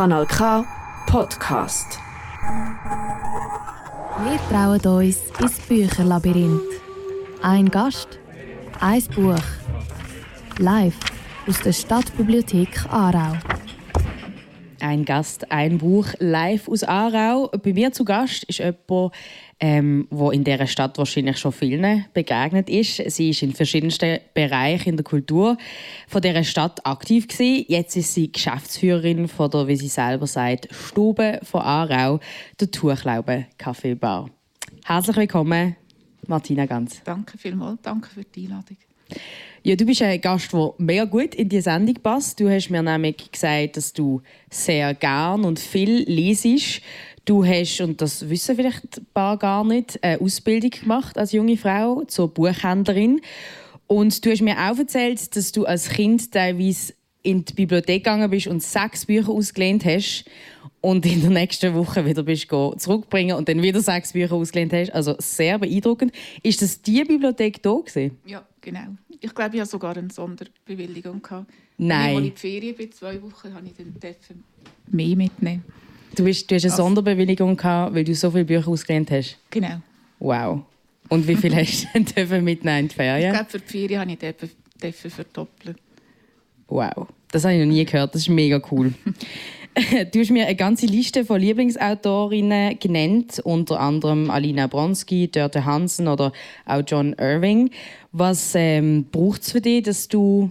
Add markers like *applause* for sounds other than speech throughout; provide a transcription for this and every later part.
Kanal K Podcast. Wir trauen uns ins Bücherlabyrinth. Ein Gast, ein Buch. Live aus der Stadtbibliothek Aarau. Ein Gast, ein Buch live aus Aarau. Bei mir zu Gast ist jemand, ähm, wo in dieser Stadt wahrscheinlich schon vielen begegnet ist. Sie ist in verschiedensten Bereichen in der Kultur von dieser Stadt aktiv gewesen. Jetzt ist sie Geschäftsführerin von der, wie sie selber sagt, Stube von Aarau, der Tuchlaube Kaffeebar. Herzlich willkommen, Martina Ganz. Danke vielmals, danke für die Einladung. Ja, du bist ein Gast, der mega gut in die Sendung passt. Du hast mir nämlich gesagt, dass du sehr gern und viel lesest. Du hast, und das wissen vielleicht ein paar gar nicht, eine Ausbildung gemacht als junge Frau zur Buchhändlerin. Und du hast mir auch erzählt, dass du als Kind teilweise in die Bibliothek gegangen bist und sechs Bücher ausgelehnt hast und in der nächsten Woche wieder bist zurückbringen und dann wieder sechs Bücher ausgelehnt hast. Also sehr beeindruckend. Ist das die Bibliothek da gewesen? Ja, genau. Ich glaube, ich hatte sogar eine Sonderbewilligung. Gehabt. Nein. Als ich in die Ferien bin, zwei Wochen, habe ich dann mehr mitnehmen. Du, bist, du hast eine Sonderbewilligung gehabt, weil du so viele Bücher ausgelehnt hast? Genau. Wow. Und wie viel *laughs* hast du denn mitnehmen in die Ferien? Ich glaube, für die Ferien habe ich verdoppelt. Wow. Das habe ich noch nie gehört. Das ist mega cool. *laughs* Du hast mir eine ganze Liste von Lieblingsautorinnen genannt, unter anderem Alina Bronski, Dörte Hansen oder auch John Irving. Was ähm, braucht es für dich, dass du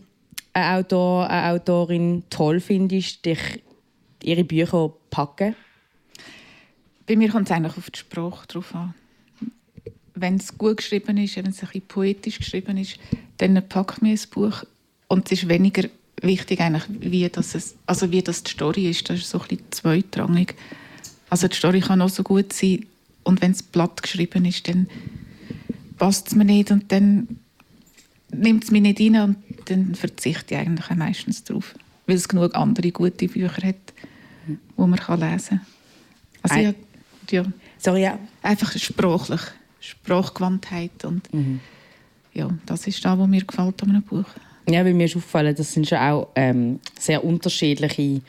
einen Autor, eine Autorin toll findest, dich ihre Bücher packen? Bei mir kommt es eigentlich auf die Sprache drauf an. Wenn es gut geschrieben ist, wenn es ein poetisch geschrieben ist, dann packt mir ein Buch und es ist weniger wichtig eigentlich, wie das, es, also wie das die Story ist. Das ist so ein bisschen zweitrangig. Also die Story kann auch so gut sein und wenn es platt geschrieben ist, dann passt es mir nicht und dann nimmt es mich nicht rein und dann verzichte ich eigentlich meistens darauf, weil es genug andere gute Bücher hat, die man kann lesen kann. Also Ein ja, Sorry, ja. einfach sprachlich, Sprachgewandtheit und mhm. ja, das ist das, was mir gefällt an einem Buch. Ja, weil mir ist aufgefallen, das sind schon auch ähm, sehr unterschiedliche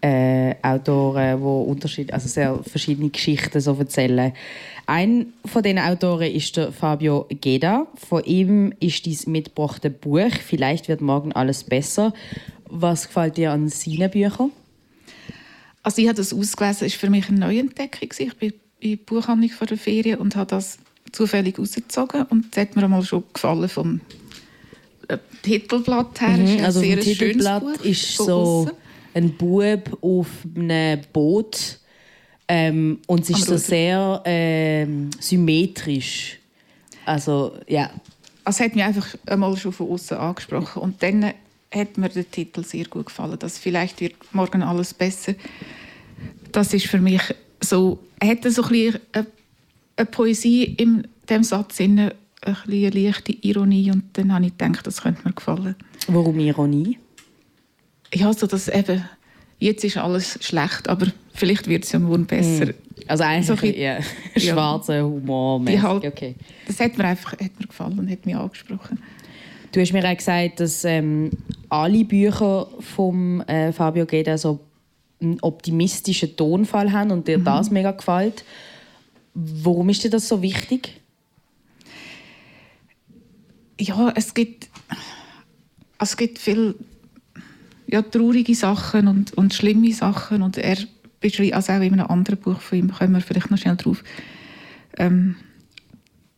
äh, Autoren, die unterschied also sehr verschiedene Geschichten so erzählen. Ein von diesen Autoren ist der Fabio Geda. Von ihm ist dieses mitgebrachte Buch «Vielleicht wird morgen alles besser». Was gefällt dir an seinen Büchern? Also ich habe das ausgelesen, es war für mich eine Neuentdeckung. Ich bin in der Buchhandlung vor der Ferien und habe das zufällig rausgezogen und es hat mir einmal schon gefallen vom äh, Titelblatt her. Mhm, also das Titelblatt ist so ein Bub auf einem Boot ähm, und es ist so sehr ähm, symmetrisch. Also ja. Also hat mich einfach einmal schon von außen angesprochen und dann hat mir der Titel sehr gut gefallen. Dass vielleicht wird morgen alles besser. Das ist für mich so. Hat so ein bisschen eine, eine Poesie in dem Satz ein eine leichte Ironie und dann habe ich gedacht, das könnte mir gefallen. Warum Ironie? Ja, so dass eben jetzt ist alles schlecht, aber vielleicht wird es ja morgen besser. Mm. Also eigentlich so ein ja, schwarzer Humor. Halt, okay. Das hat mir einfach hat mir gefallen und hat mich angesprochen. Du hast mir auch gesagt, dass ähm, alle Bücher von äh, Fabio Geda so einen optimistischen Tonfall haben und dir mhm. das mega gefällt. Warum ist dir das so wichtig? Ja, es gibt, es gibt viel ja, traurige Sachen und, und schlimme Sachen und er beschreibt, also auch in einem anderen Buch von ihm, kommen wir vielleicht noch schnell drauf, ähm,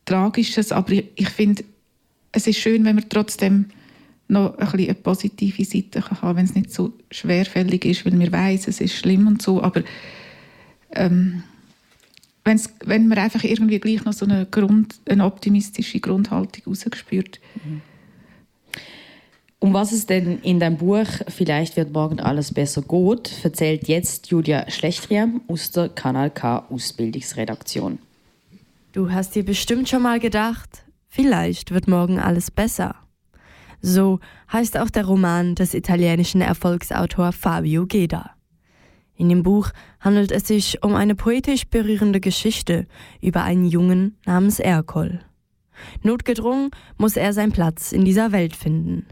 Tragisches, aber ich, ich finde, es ist schön, wenn man trotzdem noch ein eine positive Seite kann haben wenn es nicht so schwerfällig ist, weil man weiß, es ist schlimm und so, aber ähm, wenn's, wenn man einfach irgendwie gleich noch so eine, Grund, eine optimistische Grundhaltung rausgespürt. Mhm. Um was es denn in deinem Buch Vielleicht wird morgen alles besser gut, erzählt jetzt Julia Schlechtriam aus der Kanal K Ausbildungsredaktion. Du hast dir bestimmt schon mal gedacht, vielleicht wird morgen alles besser. So heißt auch der Roman des italienischen Erfolgsautors Fabio Geda. In dem Buch handelt es sich um eine poetisch berührende Geschichte über einen Jungen namens Ercol. Notgedrungen muss er seinen Platz in dieser Welt finden.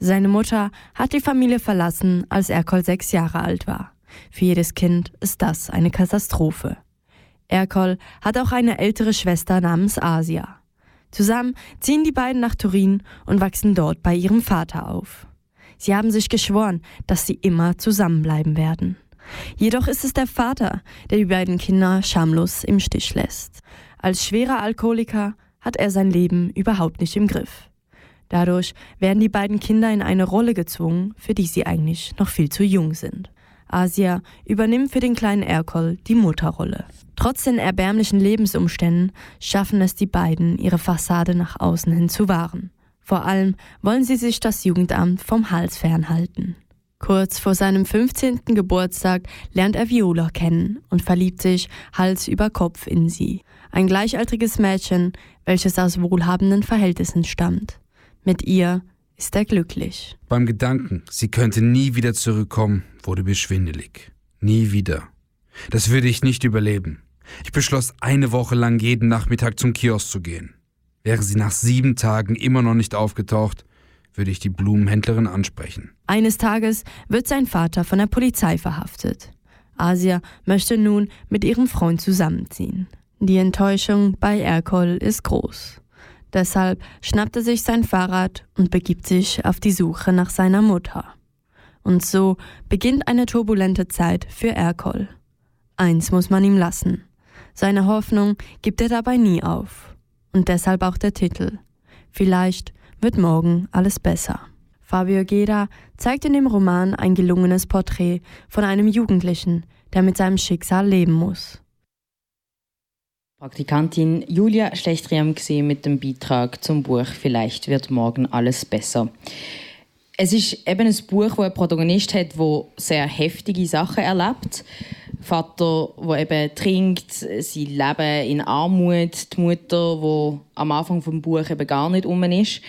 Seine Mutter hat die Familie verlassen, als Ercol sechs Jahre alt war. Für jedes Kind ist das eine Katastrophe. Erkol hat auch eine ältere Schwester namens Asia. Zusammen ziehen die beiden nach Turin und wachsen dort bei ihrem Vater auf. Sie haben sich geschworen, dass sie immer zusammenbleiben werden. Jedoch ist es der Vater, der die beiden Kinder schamlos im Stich lässt. Als schwerer Alkoholiker hat er sein Leben überhaupt nicht im Griff. Dadurch werden die beiden Kinder in eine Rolle gezwungen, für die sie eigentlich noch viel zu jung sind. Asia übernimmt für den kleinen Erkol die Mutterrolle. Trotz den erbärmlichen Lebensumständen schaffen es die beiden, ihre Fassade nach außen hin zu wahren. Vor allem wollen sie sich das Jugendamt vom Hals fernhalten. Kurz vor seinem 15. Geburtstag lernt er Viola kennen und verliebt sich Hals über Kopf in sie. Ein gleichaltriges Mädchen, welches aus wohlhabenden Verhältnissen stammt. Mit ihr ist er glücklich. Beim Gedanken, sie könnte nie wieder zurückkommen, wurde mir schwindelig. Nie wieder. Das würde ich nicht überleben. Ich beschloss, eine Woche lang jeden Nachmittag zum Kiosk zu gehen. Wäre sie nach sieben Tagen immer noch nicht aufgetaucht, würde ich die Blumenhändlerin ansprechen. Eines Tages wird sein Vater von der Polizei verhaftet. Asia möchte nun mit ihrem Freund zusammenziehen. Die Enttäuschung bei Erkol ist groß. Deshalb schnappt er sich sein Fahrrad und begibt sich auf die Suche nach seiner Mutter. Und so beginnt eine turbulente Zeit für Erkol. Eins muss man ihm lassen. Seine Hoffnung gibt er dabei nie auf. Und deshalb auch der Titel. Vielleicht wird morgen alles besser. Fabio Geda zeigt in dem Roman ein gelungenes Porträt von einem Jugendlichen, der mit seinem Schicksal leben muss. Praktikantin Julia Schlechtriam gesehen mit dem Beitrag zum Buch Vielleicht wird morgen alles besser. Es ist eben ein Buch, wo ein Protagonist hat, wo sehr heftige Sachen erlebt. Vater, wo eben trinkt, sie leben in Armut, die Mutter, wo am Anfang vom Buch eben gar nicht um ist.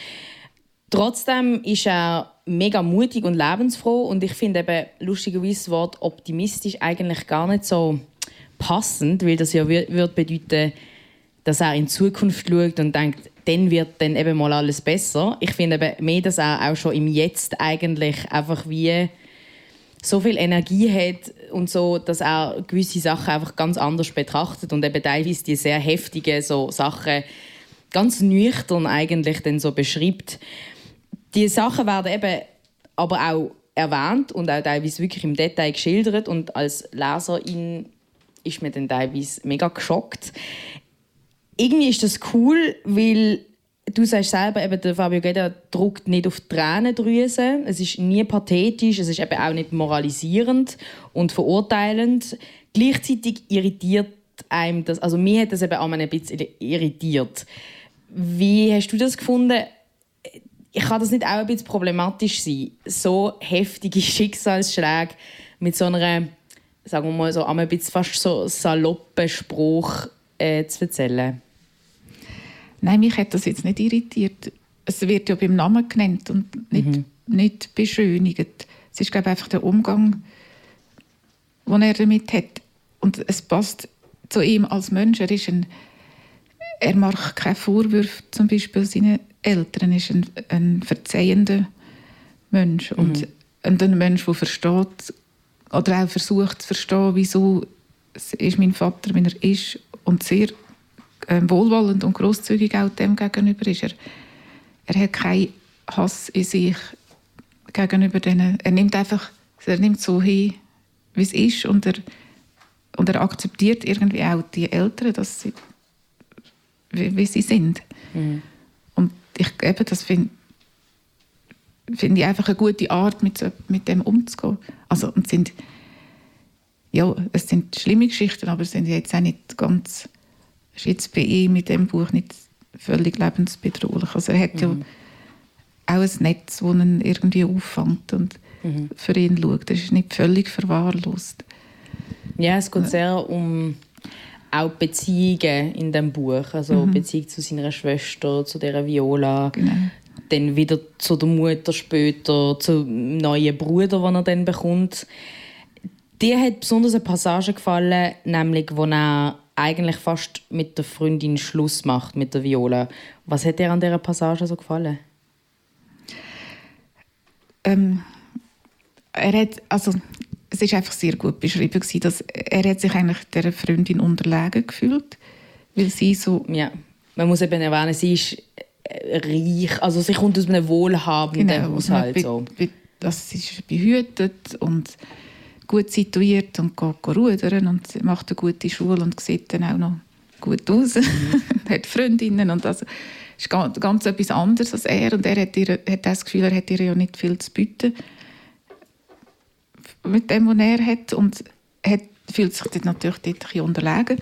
Trotzdem ist er mega mutig und lebensfroh und ich finde eben lustigerweise das Wort optimistisch eigentlich gar nicht so passend, weil das ja würde bedeuten, dass er in Zukunft schaut und denkt, dann wird dann eben mal alles besser. Ich finde eben mehr, dass er auch schon im Jetzt eigentlich einfach wie so viel Energie hat und so, dass er gewisse Sachen einfach ganz anders betrachtet und eben teilweise die sehr heftigen so Sachen ganz nüchtern eigentlich dann so beschreibt. Die Sachen werden eben aber auch erwähnt und auch teilweise wirklich im Detail geschildert und als Leserin ist mir dann teilweise mega geschockt. Irgendwie ist das cool, weil du sagst selber, eben, der Fabio Guetta druckt nicht auf Tränendrüse. Es ist nie pathetisch, es ist eben auch nicht moralisierend und verurteilend. Gleichzeitig irritiert einem das, also mir hat das eben auch ein bisschen irritiert. Wie hast du das gefunden? Kann das nicht auch ein bisschen problematisch sein, so heftige *laughs* Schicksalsschläge mit so einer sagen wir mal so, ein bisschen fast so saloppen Spruch äh, zu erzählen? Nein, mich hat das jetzt nicht irritiert. Es wird ja beim Namen genannt und nicht, mhm. nicht beschönigt. Es ist, glaube ich, einfach der Umgang, den er damit hat. Und es passt zu ihm als Mensch. Er, ist ein, er macht keine Vorwürfe zum Beispiel seinen Eltern. Er ist ein, ein verzeihender Mensch. Mhm. Und, und ein Mensch, der versteht, oder auch versucht zu verstehen, wieso ist mein Vater, wie er ist und sehr äh, wohlwollend und großzügig auch dem gegenüber ist. Er, er hat keinen Hass in sich gegenüber denen. Er nimmt einfach, er nimmt so hin, wie es ist und er, und er akzeptiert irgendwie auch die Eltern, dass sie, wie, wie sie sind. Mhm. Und ich eben, das finde finde ich einfach eine gute Art, mit, mit dem umzugehen. Also, und sind, ja, es sind schlimme Geschichten, aber es sind jetzt auch nicht ganz, ist jetzt bei ihm mit dem Buch nicht völlig lebensbedrohlich. Also er hat mhm. ja auch ein Netz, das ihn irgendwie auffängt und mhm. für ihn schaut. Das ist nicht völlig verwahrlost. Ja, es geht sehr um auch Beziehungen in dem Buch, also mhm. Beziehung zu seiner Schwester, zu der Viola, genau dann wieder zu der Mutter später, zum neuen Bruder, den er dann bekommt. Dir hat besonders eine Passage gefallen, nämlich wo er eigentlich fast mit der Freundin Schluss macht, mit der Viola. Was hat dir an dieser Passage so gefallen? Ähm, er hat, also, es ist einfach sehr gut beschrieben gewesen, dass er hat sich eigentlich der Freundin unterlegen gefühlt, weil sie so ja. Man muss eben erwähnen, sie ist reich, also sie kommt aus einem wohlhabenden genau, Haushalt. be, So. das ist behütet und gut situiert und geht, geht rudern und macht eine gute Schule und sieht dann auch noch gut aus, *laughs* hat Freundinnen und also ist ganz, ganz etwas anderes als er und er hat, ihr, hat das Gefühl, er hat ihr ja nicht viel zu bieten mit dem, was er hat und hat, fühlt sich dort natürlich dort ein bisschen unterlegen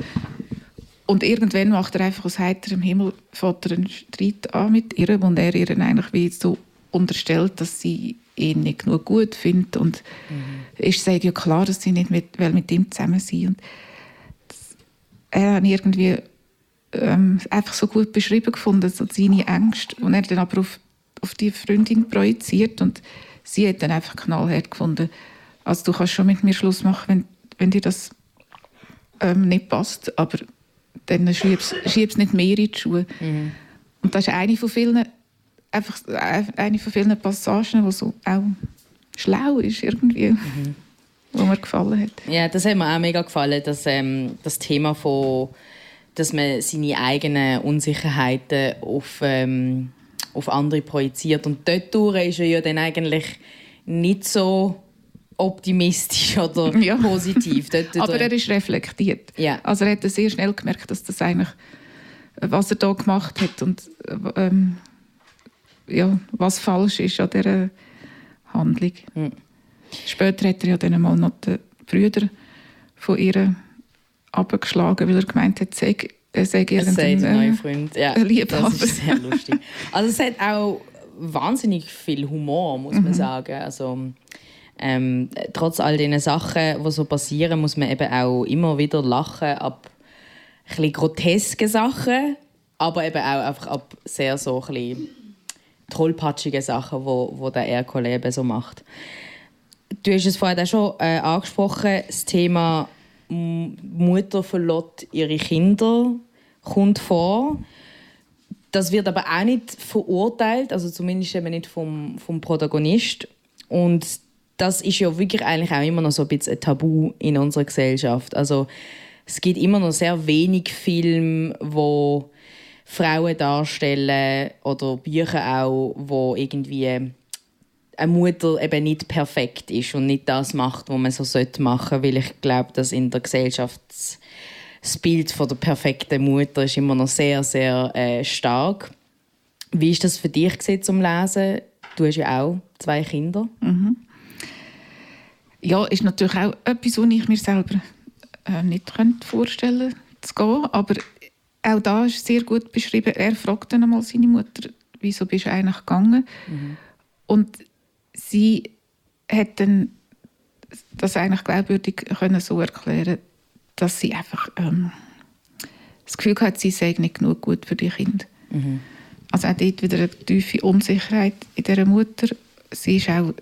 und irgendwann macht er einfach aus heiterem Himmel einen Streit an mit ihr und er ihr eigentlich wie so unterstellt, dass sie ihn nicht genug gut findet. Und ist sagt ja klar, dass sie nicht mit, will mit ihm zusammen sein. Und das, er hat irgendwie ähm, einfach so gut beschrieben gefunden, so seine Ängste und er hat dann aber auf, auf die Freundin projiziert. Und sie hat dann einfach knallhart gefunden, also du kannst schon mit mir Schluss machen, wenn, wenn dir das ähm, nicht passt, aber dann schiebst du nicht mehr in die Schuhe. Und das ist eine von vielen, einfach eine von vielen Passagen, die so auch schlau ist irgendwie, wo mir gefallen hat. Ja, das hat mir auch mega gefallen, dass, ähm, das Thema von, dass man seine eigenen Unsicherheiten auf, ähm, auf andere projiziert. Und dort ist er ja dann eigentlich nicht so optimistisch *laughs* oder Ja. positiv. Dort, *laughs* dort- Aber er ist reflektiert. Ja. Also er hat sehr schnell gemerkt, dass das eigentlich, äh, was er da gemacht hat und äh, ähm, ja, was falsch ist an dieser Handlung. Hm. Später hat er ja dann mal noch die Brüder von ihr abgeschlagen, weil er gemeint hat, sei, er sei irgendein ein neuer äh, Freund. Ja, Liebhaber. das ist sehr lustig. Also es hat auch wahnsinnig viel Humor, muss Mhm. man sagen. Also ähm, trotz all diesen Sachen, die so passieren, muss man eben auch immer wieder lachen ab ein grotesken Sachen, aber eben auch einfach ab sehr so ein bisschen tollpatschigen Sachen, wo, wo der Ercole eben so macht. Du hast es vorhin auch schon äh, angesprochen, das Thema Mutter verlässt ihre Kinder kommt vor. Das wird aber auch nicht verurteilt, also zumindest eben nicht vom, vom Protagonist. Und das ist ja wirklich eigentlich auch immer noch so ein bisschen ein Tabu in unserer Gesellschaft. Also es gibt immer noch sehr wenig Filme, wo Frauen darstellen oder Bücher auch, wo irgendwie eine Mutter eben nicht perfekt ist und nicht das macht, was man so sollte machen, weil ich glaube, dass in der Gesellschaft das- Bild von der perfekten Mutter ist immer noch sehr, sehr äh, stark. Wie ist das für dich zum Lesen? Du hast ja auch zwei Kinder. Ja, ist natürlich auch etwas, was ich mir selber äh, nicht könnte vorstellen zu gehen. Aber auch da ist sehr gut beschrieben. Er fragt dann einmal seine Mutter, wieso bist du eigentlich gegangen? Und sie hat dann das eigentlich glaubwürdig können so erklären, dass sie einfach ähm, das Gefühl hat, sie sei nicht genug gut für die Kinder. Also auch dort wieder eine tiefe Unsicherheit in dieser Mutter. Sie ist auch,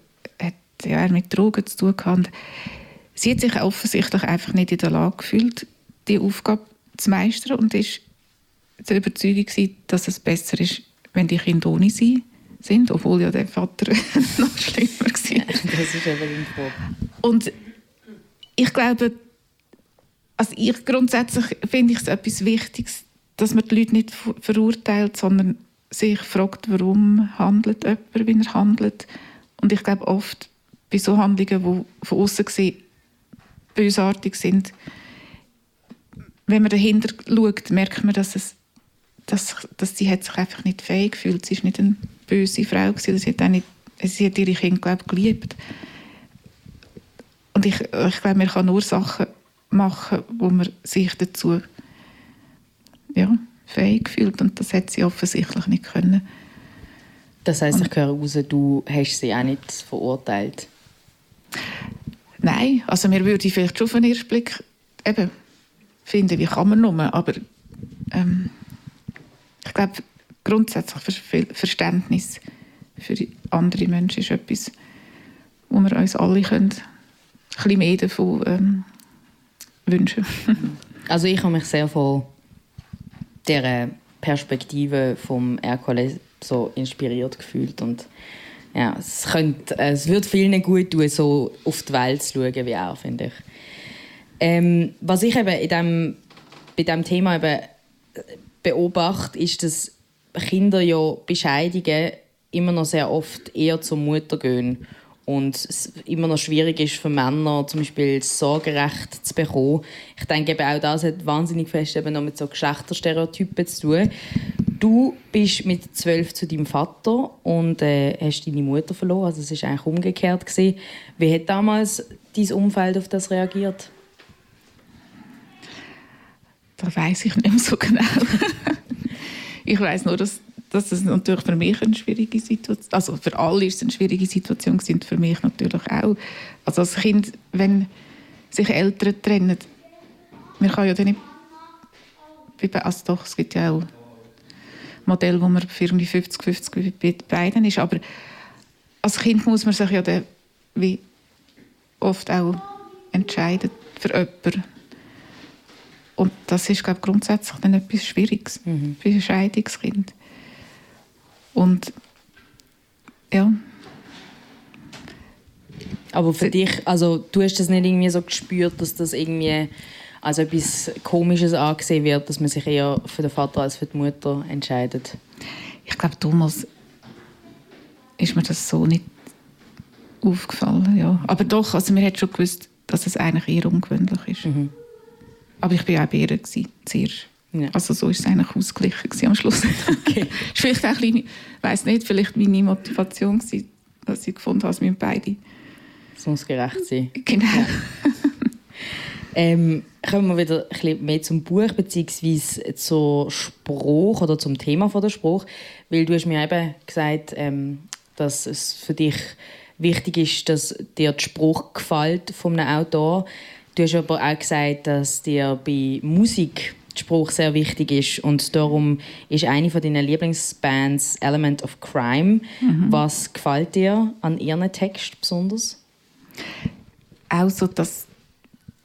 ja, mit Drogen zu tun. Und Sie hat sich offensichtlich einfach nicht in der Lage gefühlt, die Aufgabe zu meistern und ist der Überzeugung gewesen, dass es besser ist, wenn die Kinder ohne sie sind, obwohl ja der Vater *laughs* noch schlimmer war. Das ist eben Frage. Und ich glaube, also ich grundsätzlich finde ich es etwas Wichtiges, dass man die Leute nicht ver- verurteilt, sondern sich fragt, warum handelt jemand, wie er handelt. Und ich glaube oft bei so Handlungen, die von außen gesehen bösartig sind, wenn man dahinter schaut, merkt man, dass, es, dass, dass sie hat sich einfach nicht fähig gefühlt. Sie ist nicht eine böse Frau gewesen. Sie hat, auch nicht, sie hat ihre Kinder glaube ich, geliebt. Und ich, ich glaube, man kann nur Sachen machen, wo man sich dazu ja, fähig fühlt. Und das hat sie offensichtlich nicht können. Das heisst, ich höre raus, du hast sie auch nicht verurteilt. Nein, also mir würde vielleicht schon auf den ersten Blick eben finden, wie kann man nur, aber ähm, ich glaube, grundsätzlich Ver Verständnis für andere Menschen ist etwas, wo wir uns alle können, ein bisschen mehr davon ähm, wünschen. *laughs* Also ich habe mich sehr von dieser Perspektive vom Ercole so inspiriert gefühlt und Ja, es, könnte, es würde vielen gut tun, so auf die Welt zu schauen wie er, finde ich. Ähm, was ich eben in dem, bei diesem Thema eben beobachte, ist, dass Kinder ja Bescheidungen immer noch sehr oft eher zur Mutter gehen und es immer noch schwierig ist für Männer zum Beispiel das Sorgerecht zu bekommen. Ich denke eben auch das hat wahnsinnig fest eben noch mit so Geschlechterstereotypen zu tun. Du bist mit zwölf zu deinem Vater und äh, hast deine Mutter verloren, also es ist eigentlich umgekehrt gewesen. Wie hat damals dein Umfeld auf das reagiert? Da weiß ich nicht mehr so genau. ich weiß nur, dass, dass es natürlich für mich eine schwierige Situation, also für alle ist es eine schwierige Situation gewesen, für mich natürlich auch. Also als Kind, wenn sich Eltern trennen, man kann ja dann nicht, also doch, es gibt ja auch Modelle, wo man für 50-50 bei beiden ist, aber als Kind muss man sich ja dann wie oft auch entscheiden für jemanden und das ist, glaube ich, grundsätzlich dann etwas Schwieriges mhm. für ein Scheidungskind. Und ja. Aber für dich, also du hast das nicht irgendwie so gespürt, dass das irgendwie als etwas Komisches angesehen wird, dass man sich eher für den Vater als für die Mutter entscheidet? Ich glaube, damals ist mir das so nicht aufgefallen, ja. Aber doch, also man hat schon gewusst, dass es eigentlich eher ungewöhnlich ist. Mhm. Aber ich war auch bei ihr. Gewesen, zuerst. Ja. Also so war es eigentlich ausgeglichen am Schluss. *laughs* Okay. *laughs* vielleicht auch ein weiss nicht, vielleicht meine Motivation gewesen, dass ich gefunden habe, es müssen beide. Es muss gerecht sein. Genau. Ja. *laughs* ähm, kommen wir wieder ein bisschen mehr zum Buch bzw. zum Spruch oder zum Thema von der Spruch, weil du hast mir eben gesagt, ähm, dass es für dich wichtig ist, dass dir der Spruch gefällt von einem Autor. Du hast aber auch gesagt, dass dir bei Musik der Spruch sehr wichtig ist und darum ist eine von deinen Lieblingsbands Element of Crime. Mhm. Was gefällt dir an ihren Text besonders? Auch so, dass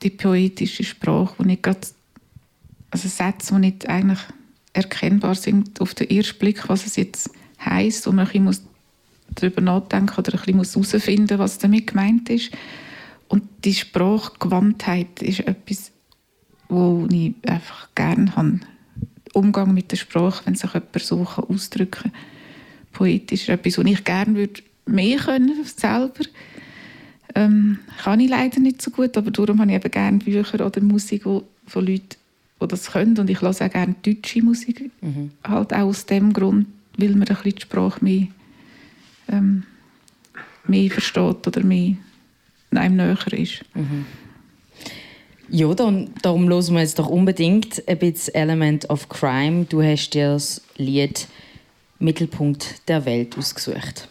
die poetische Sprache, wo nicht gerade, also Sätze, die nicht eigentlich erkennbar sind auf den ersten Blick, was es jetzt heißt, wo man ein bisschen darüber nachdenken oder ein bisschen herausfinden was damit gemeint ist. Und die Sprachgewandtheit ist etwas, wo ich einfach gerne habe. Umgang mit der Sprache, wenn sich jemand so ausdrücken kann. Poetisch ist etwas, was ich gerne würde mehr können selber. Ähm, kann ich leider nicht so gut, aber darum habe ich eben gerne Bücher oder Musik von Leuten, die das können. Und ich höre auch gerne deutsche Musik. Mhm. Halt auch aus dem Grund, weil man ein bisschen die Sprache mehr, ähm, mehr versteht oder mehr einem näher ist. Mhm. Ja, dann, darum hören wir jetzt doch unbedingt ein bisschen Element of Crime. Du hast dir das Lied Mittelpunkt der Welt ausgesucht.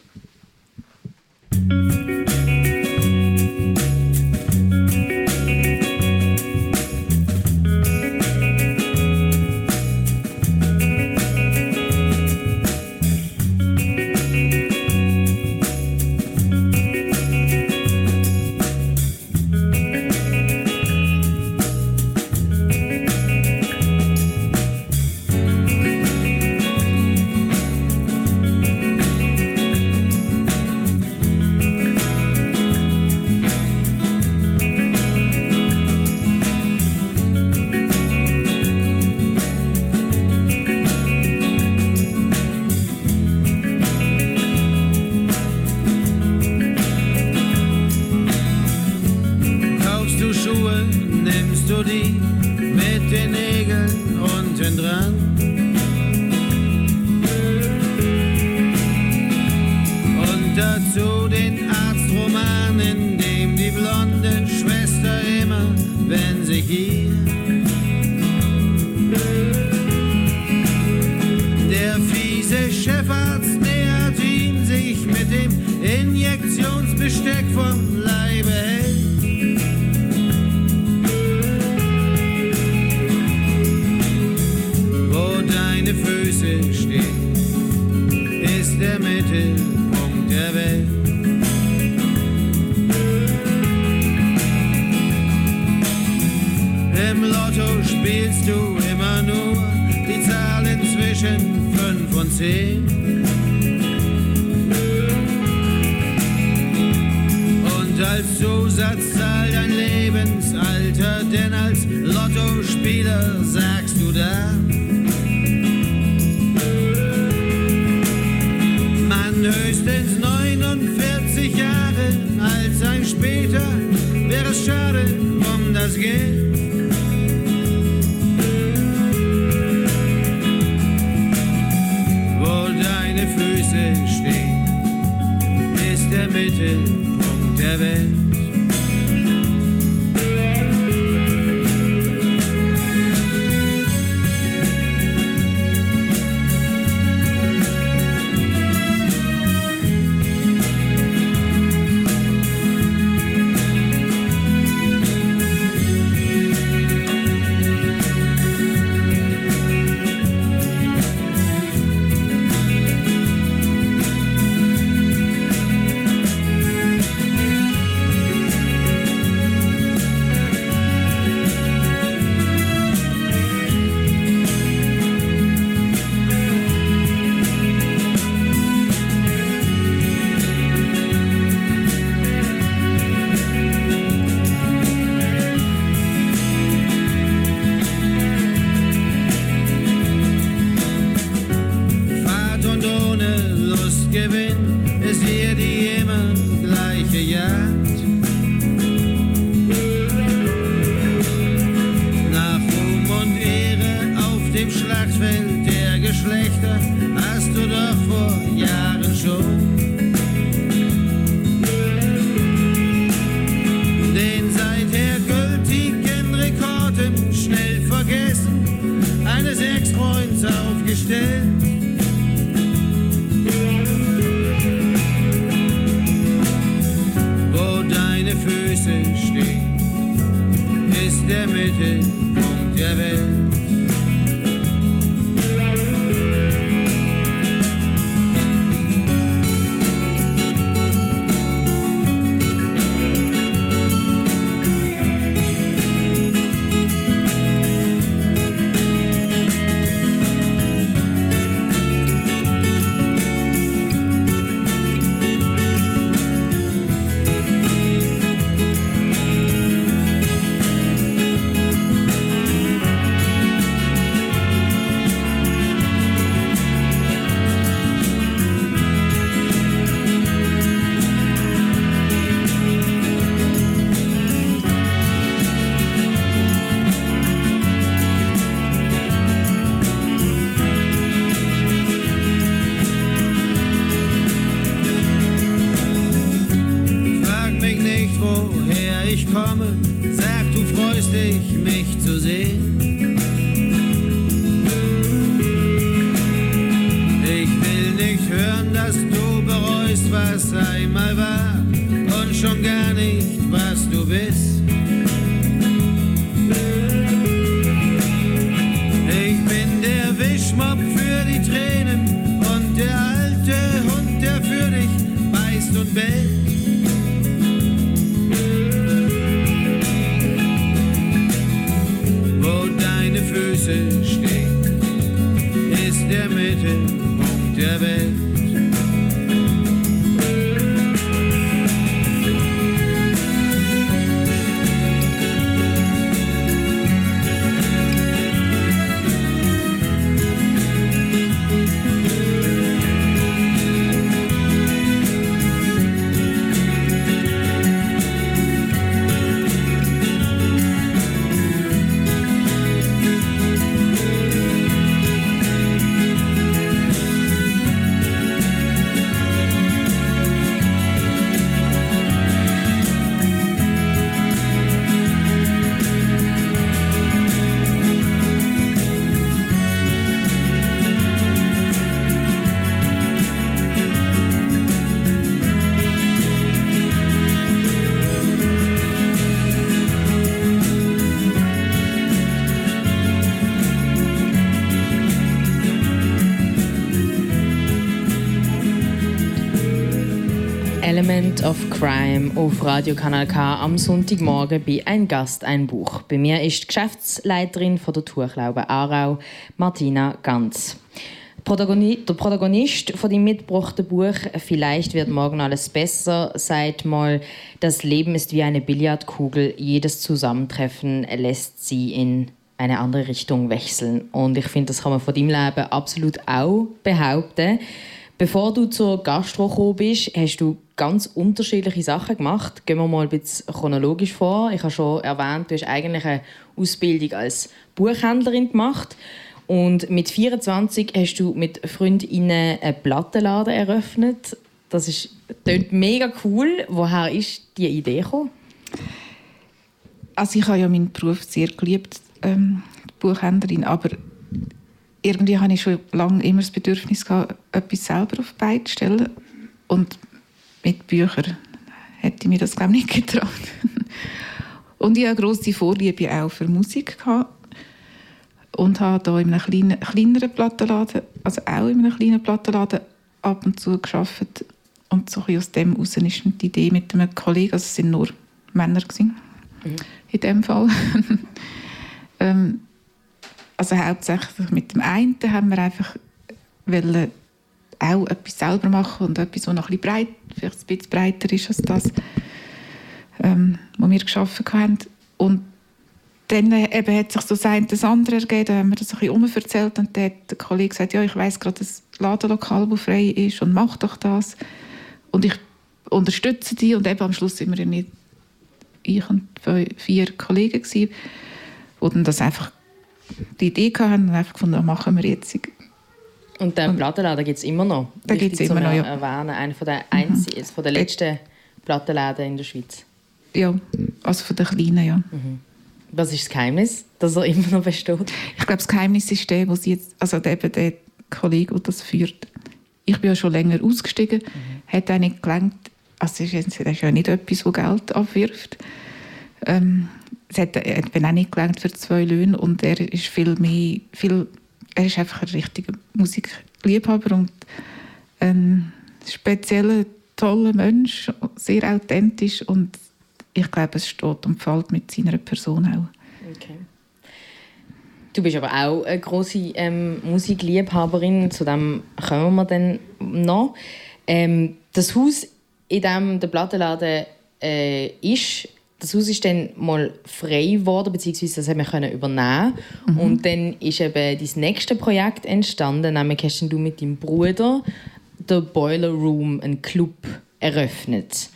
Crime auf Radio Kanal K am Sonntagmorgen bei Ein Gast, ein Buch. Bei mir ist die Geschäftsleiterin von der Tuchlaube Aarau, Martina Ganz. Der Protagonist von dem mitgebrachten Buch Vielleicht wird morgen alles besser sagt mal, das Leben ist wie eine Billardkugel. Jedes Zusammentreffen lässt sie in eine andere Richtung wechseln. Und ich finde, das kann man von deinem Leben absolut auch behaupten. Bevor du zur Gastro bist, hast du ganz unterschiedliche Sachen gemacht. Gehen wir mal ein bisschen chronologisch vor. Ich habe schon erwähnt, du hast eigentlich eine Ausbildung als Buchhändlerin gemacht. Und mit 24 hast du mit Freundinnen einen Plattenladen eröffnet. Das ist klingt mega cool. Woher ist die Idee gekommen? Also ich habe ja meinen Beruf sehr geliebt, ähm, Buchhändlerin, aber irgendwie habe ich schon lange immer das Bedürfnis gehabt, etwas selber auf die Beine zu stellen. Und mit Büchern hätte ich mir das glaube ich nicht getraut. Und ich hatte eine grosse Vorliebe auch für Musik gehabt und habe hier in einem kleinen, kleineren Plattenladen, also auch in einem kleinen Plattenladen ab und zu geschafft und so aus dem heraus ist die Idee mit einem Kollegen, also es sind nur Männer gewesen, mhm. in dem Fall. *laughs* ähm, also hauptsächlich mit dem einen haben wir einfach wollen auch etwas selber machen und etwas, das noch ein bisschen, breit, vielleicht ein bisschen breiter ist als das, ähm, was wir geschaffen haben. Und dann eben hat sich so das eine das andere ergeben, da haben wir das ein bisschen umverzählt und dann hat der Kollege gesagt, ja, ich weiß gerade, dass das Ladenlokal, das frei ist und mach doch das. Und ich unterstütze die und eben am Schluss sind wir nicht ich und vier Kollegen gewesen, die dann das einfach die Idee hatten und einfach gefunden, machen wir jetzt. Und den Plattenladen gibt es immer noch? Da gibt es immer noch, ja. Erwähnen, einer von der, mhm. von der letzten Plattenläden in der Schweiz. Ja, also von den kleinen, ja. Mhm. Was ist das Geheimnis, dass er immer noch besteht? Ich glaube, das Geheimnis ist der, sie jetzt, also eben der Kollege, der das führt. Ich bin ja schon länger ausgestiegen, mhm. hat auch nicht gelangt. Also das ist ja nicht etwas, das Geld abwirft. Ähm, es hat, hat auch nicht gelangt für zwei Löhne und er ist viel mehr, viel, er ist einfach ein richtiger Musikliebhaber und ein spezieller, toller Mensch, sehr authentisch und ich glaube, es steht und fällt mit seiner Person auch. Okay. Du bist aber auch eine große ähm, Musikliebhaberin, zu dem kommen wir dann noch. Ähm, das Haus, in dem der Plattenladen äh, ist, das Haus ist dann mal frei geworden, beziehungsweise das haben wir können übernehmen. Mhm. Und dann ist eben dein nächste Projekt entstanden, nämlich hast du mit deinem Bruder den Boiler Room, einen Club, eröffnet.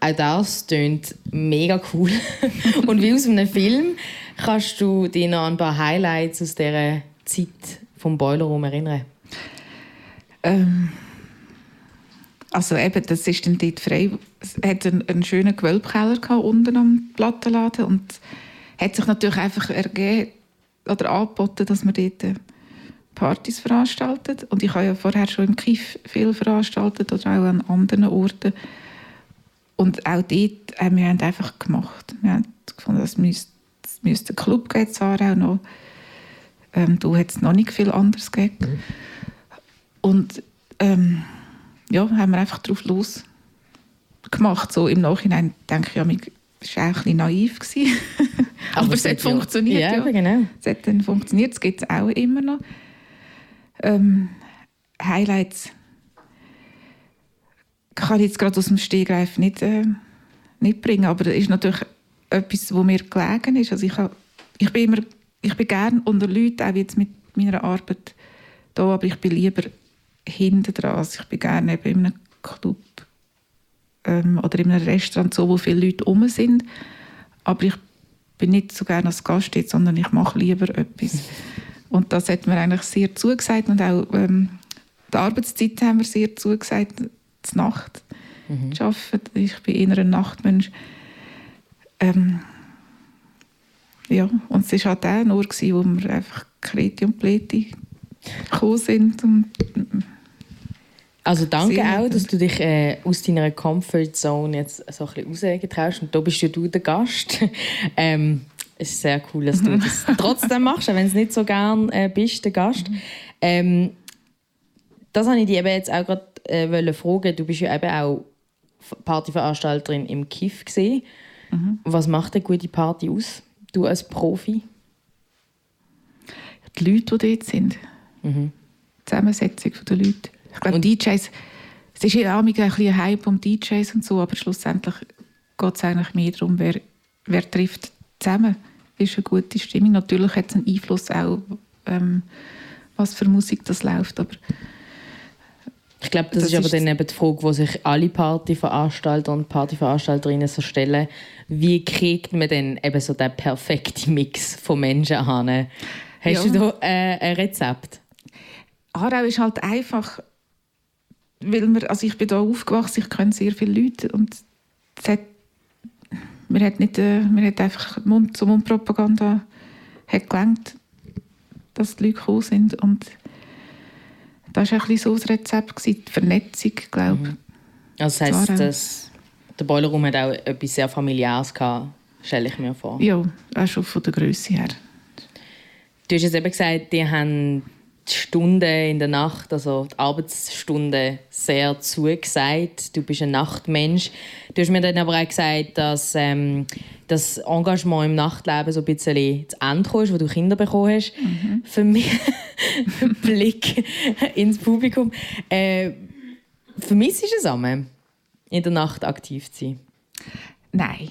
Auch das klingt mega cool. *laughs* Und wie aus einem Film kannst du dich noch an ein paar Highlights aus dieser Zeit vom Boiler Room erinnern? Ähm, also eben, das ist dann dort frei. Es hat einen, einen schönen Gewölbkeller unten am Plattenladen und hat sich natürlich einfach ergeben oder angeboten, dass man dort äh, Partys veranstaltet. Und ich habe ja vorher schon im Kiff viel veranstaltet oder auch an anderen Orten. Und auch dort haben wir einfach gemacht. Wir haben gefunden, es müsste, es müsste einen Club geben, auch noch. Ähm, da hat es noch nicht viel anderes gegeben. Mhm. Und ähm, ja, haben wir einfach drauf los gemacht. So im Nachhinein denke ich, ja, das war auch ein bisschen naiv. *laughs* Aber, Aber es hat funktioniert. Ja, ja. Genau. Es hat dann funktioniert, es gibt es auch immer noch. Ähm, Highlights kann ich jetzt gerade aus dem Stegreif nicht, äh, nicht bringen, aber das ist natürlich etwas, wo mir gelegen ist. Also ich, habe, ich bin immer, ich bin gern unter Leuten, auch jetzt mit meiner Arbeit da, aber ich bin lieber hinten dran. Also ich bin gerne eben in einem Club ähm, oder in einem Restaurant, so, wo viele Leute rum sind, aber ich bin nicht so gerne als Gast jetzt, sondern ich mache lieber etwas. Und das hat mir eigentlich sehr zugesagt und auch ähm, die Arbeitszeit haben wir sehr zugesagt zur Nacht mhm. arbeiten. Ich bin eher ein Nachtmensch. Ähm, ja, und es war halt auch nur, gewesen, wo wir einfach Kreti und Pleti gekommen sind. Und, also danke auch, dass du dich äh, aus deiner Comfortzone jetzt so ein bisschen rausgetraust. Und da bist ja du der Gast. *laughs* ähm, es ist sehr cool, dass du *laughs* das trotzdem machst, auch wenn du nicht so gern äh, bist, der Gast. Mhm. Ähm, das habe ich dir eben jetzt auch gerade äh, fragen. Du bist ja eben auch Partyveranstalterin im KIF gesehen. Mhm. Was macht eine gute Party aus? Du als Profi? Die Leute, die dort sind. Mhm. Zusammensetzung der Leute. Ich glaube, DJs, es ist ja auch ein bisschen Hype um DJs und so, aber schlussendlich geht es eigentlich mehr darum, wer, wer trifft zusammen. Ist eine gute Stimmung. Natürlich hat es einen Einfluss auch, ähm, was für Musik das läuft, aber ich glaube, das, das, ist aber dann eben die Frage, die sich alle Partyveranstalter und Partyveranstalterinnen so stellen. Wie kriegt man denn eben so den perfekten Mix von Menschen an? Hast ja. du da äh, ein Rezept? Aarau ist halt einfach, weil wir, also ich bin da aufgewachsen, ich kenne sehr viele Leute und es hat, man hat nicht, äh, man hat einfach Mund zu Mund Propaganda hat gelangt, dass die Leute gekommen sind und das war ein bisschen so das Rezept, die Vernetzung, glaube ich. Mhm. Also das heisst, dass der Boilerroom hat auch etwas sehr Familiäres gehabt, stelle ich mir vor. Ja, auch schon von der Größe her. Du hast jetzt eben gesagt, die haben die Stunden in der Nacht, also die Arbeitsstunde sehr zugesagt. Du bist ein Nachtmensch. Du hast mir dann aber auch gesagt, dass ähm, das Engagement im Nachtleben so ein bisschen zu Ende kam, wo du Kinder bekommen hast. Mhm. Für mich, *laughs* Blick ins Publikum. Äh, vermisst du es einmal, in der Nacht aktiv zu sein? Nein.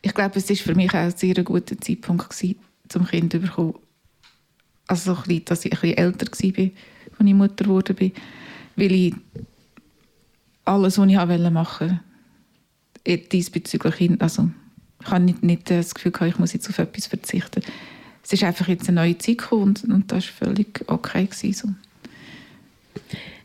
Ich glaube, es war für mich auch ein sehr guter Zeitpunkt, gewesen, zum Kind zu bekommen also so bisschen, dass ich ein bisschen älter war, als ich Mutter geworden bin, weil ich alles, was ich machen wollte, diesbezüglich, also ich habe nicht, nicht das Gefühl ich muss jetzt auf etwas verzichten. Es ist einfach jetzt eine neue Zeit und, und das war völlig okay. Gewesen, so.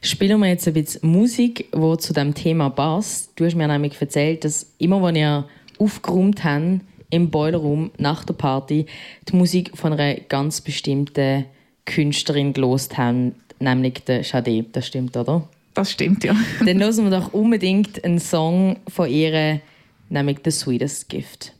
Spielen wir jetzt ein bisschen Musik, die zu diesem Thema passt. Du hast mir nämlich erzählt, dass immer, wenn ihr aufgeräumt habt, im Boilerroom nach der Party die Musik von einer ganz bestimmten Künstlerin gelost haben, nämlich der Sade. Das stimmt, oder? Das stimmt, ja. *laughs* Dann hören wir doch unbedingt einen Song von ihr, nämlich The Sweetest Gift.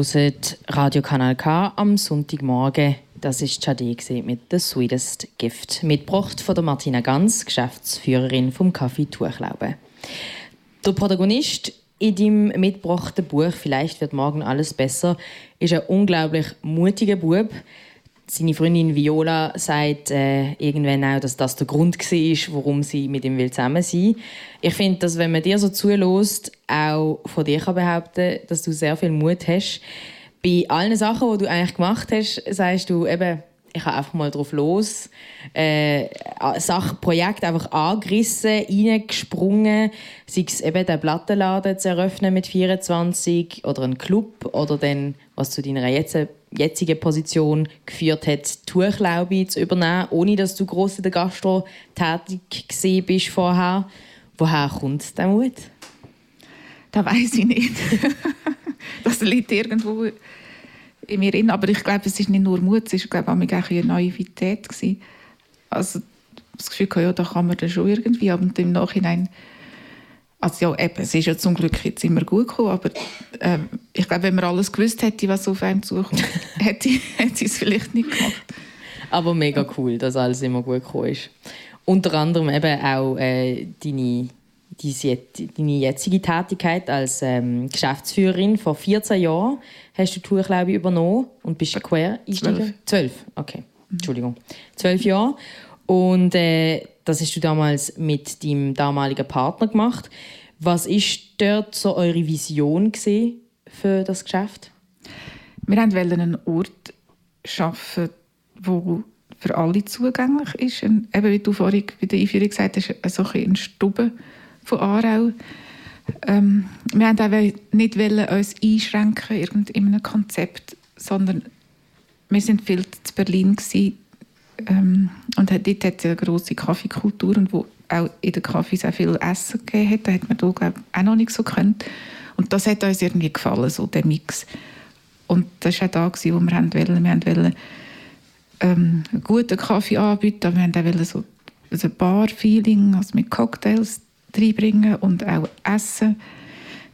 Hört Radio Kanal K am Sonntagmorgen. Das ist Chade mit «The Sweetest Gift», mitgebracht von der Martina Ganz, Geschäftsführerin vom Café Tuchlaube. Der Protagonist in deinem mitgebrachten Buch «Vielleicht wird morgen alles besser» ist ein unglaublich mutiger Bub, seine Freundin Viola sagt äh, irgendwann auch, dass das der Grund war, warum sie mit ihm zusammen sein will. Ich finde, dass wenn man dir so zulässt, auch von dir kann behaupten, dass du sehr viel Mut hast. Bei allen Sachen, die du eigentlich gemacht hast, sagst du eben, ich habe einfach mal drauf los äh, Sachen, Projekt einfach angerissen, reingesprungen, sei es eben den Plattenladen zu eröffnen mit 24 oder einen Club oder dann, was zu deiner jetzigen Position geführt hat, Tuchlaube zu übernehmen, ohne dass du gross in der Gastro tätig gewesen bist vorher. Woher kommt der Mut? Das weiß ich nicht. *laughs* das liegt irgendwo in mir drin. Aber ich glaube, es ist nicht nur Mut, es war glaube ich, eine Naivität. Gewesen. Also das Gefühl, ja, da kann man das schon irgendwie. Aber im Nachhinein, also ja, eben, es ist ja zum Glück jetzt immer gut gekommen, aber äh, ich glaube, wenn man alles gewusst hätte, was auf einem zukommt, hätte, *laughs* hätte ich es vielleicht nicht gemacht. Aber mega cool, dass alles immer gut gekommen ist. Unter anderem eben auch äh, deine deine jetzige Tätigkeit als ähm, Geschäftsführerin vor 14 Jahren hast du Tour, glaube ich, übernommen und bist quer Zwölf. Zwölf, okay. Entschuldigung. Zwölf Jahre. Und äh, das hast du damals mit deinem damaligen Partner gemacht. Was ist dort so eure Vision für das Geschäft? Wir wollten einen Ort schaffen, wo für alle zugänglich ist. Und eben wie du vorhin bei der Einführung gesagt hast, so ein Stube von Aarau. Ähm, wir wollten auch nicht uns einschränken in einem Konzept, sondern wir waren viel zu Berlin gewesen, ähm, und dort hat es eine grosse Kaffeekultur und wo auch in den Kaffees auch viel Essen gegeben hat. Da hat man glaube auch noch nicht so gekannt. Und das hat uns irgendwie gefallen, so der Mix. Und das war auch da, wo wir wollten. Wir wollten ähm, einen guten Kaffee anbieten, wir wollten so ein Bar-Feeling, also mit Cocktails reinbringen und auch Essen.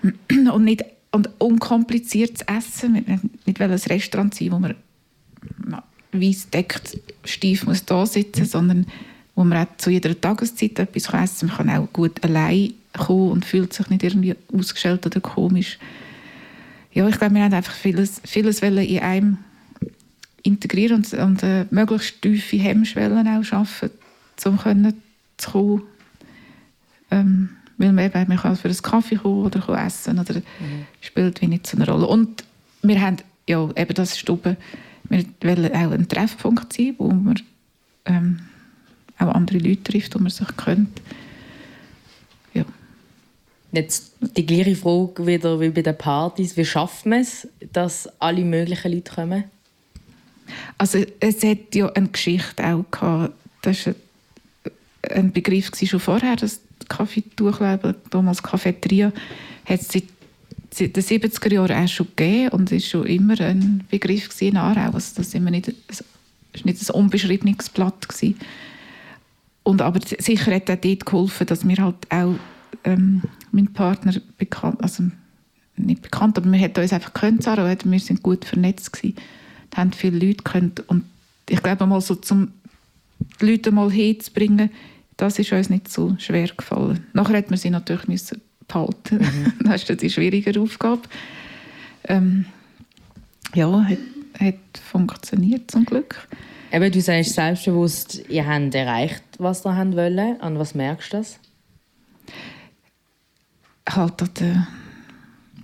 *clears throat* Und nicht und unkompliziertes Essen. Wollten nicht ein Restaurant sein, wo man weiss deckt steif muss da sitzen, sondern wo man auch zu jeder Tageszeit etwas essen kann. Man kann auch gut allein kommen und fühlt sich nicht irgendwie ausgestellt oder komisch. Ja, ich glaube, wir haben einfach vieles, vieles in einem integrieren und, und äh, möglichst tiefe Hemmschwellen auch schaffen, um zu kommen. Ähm, weil man eben, man kann für einen Kaffee kommen oder essen oder mhm. spielt wie nicht so eine Rolle. Und wir haben ja eben das Stube wir wollen auch ein Treffpunkt sein, wo man ähm, auch andere Leute trifft, wo man sich kennt. Ja. Jetzt die gleiche Frage wieder wie bei den Partys. Wie schafft man es, dass alle möglichen Leute kommen? Also es hat ja eine Geschichte auch gehabt. Das war ein Begriff schon vorher, das Kaffeetuchlabel, damals Cafeteria, hat es seit den 70er Jahren auch schon gegeben und ist schon immer ein Begriff in Aarau. Also das war nicht, nicht ein unbeschriebenes Blatt. Gewesen. Und aber sicher hat auch dort geholfen, dass wir halt auch ähm, mein Partner bekannt, also nicht bekannt, aber wir hätten uns einfach können, Sarah, wir sind gut vernetzt gewesen, da haben viele Leute können und ich glaube mal so zum die Leute mal hinzubringen, das ist uns nicht so schwer gefallen. Nachher hat man sie natürlich müssen behalten. Mhm. *laughs* das ist die schwierige Aufgabe. Ähm, ja, hat, hat funktioniert zum Glück. Eben, du sagst selbstbewusst, ihr habt erreicht, was ihr haben wollen. An was merkst du das? Halt an den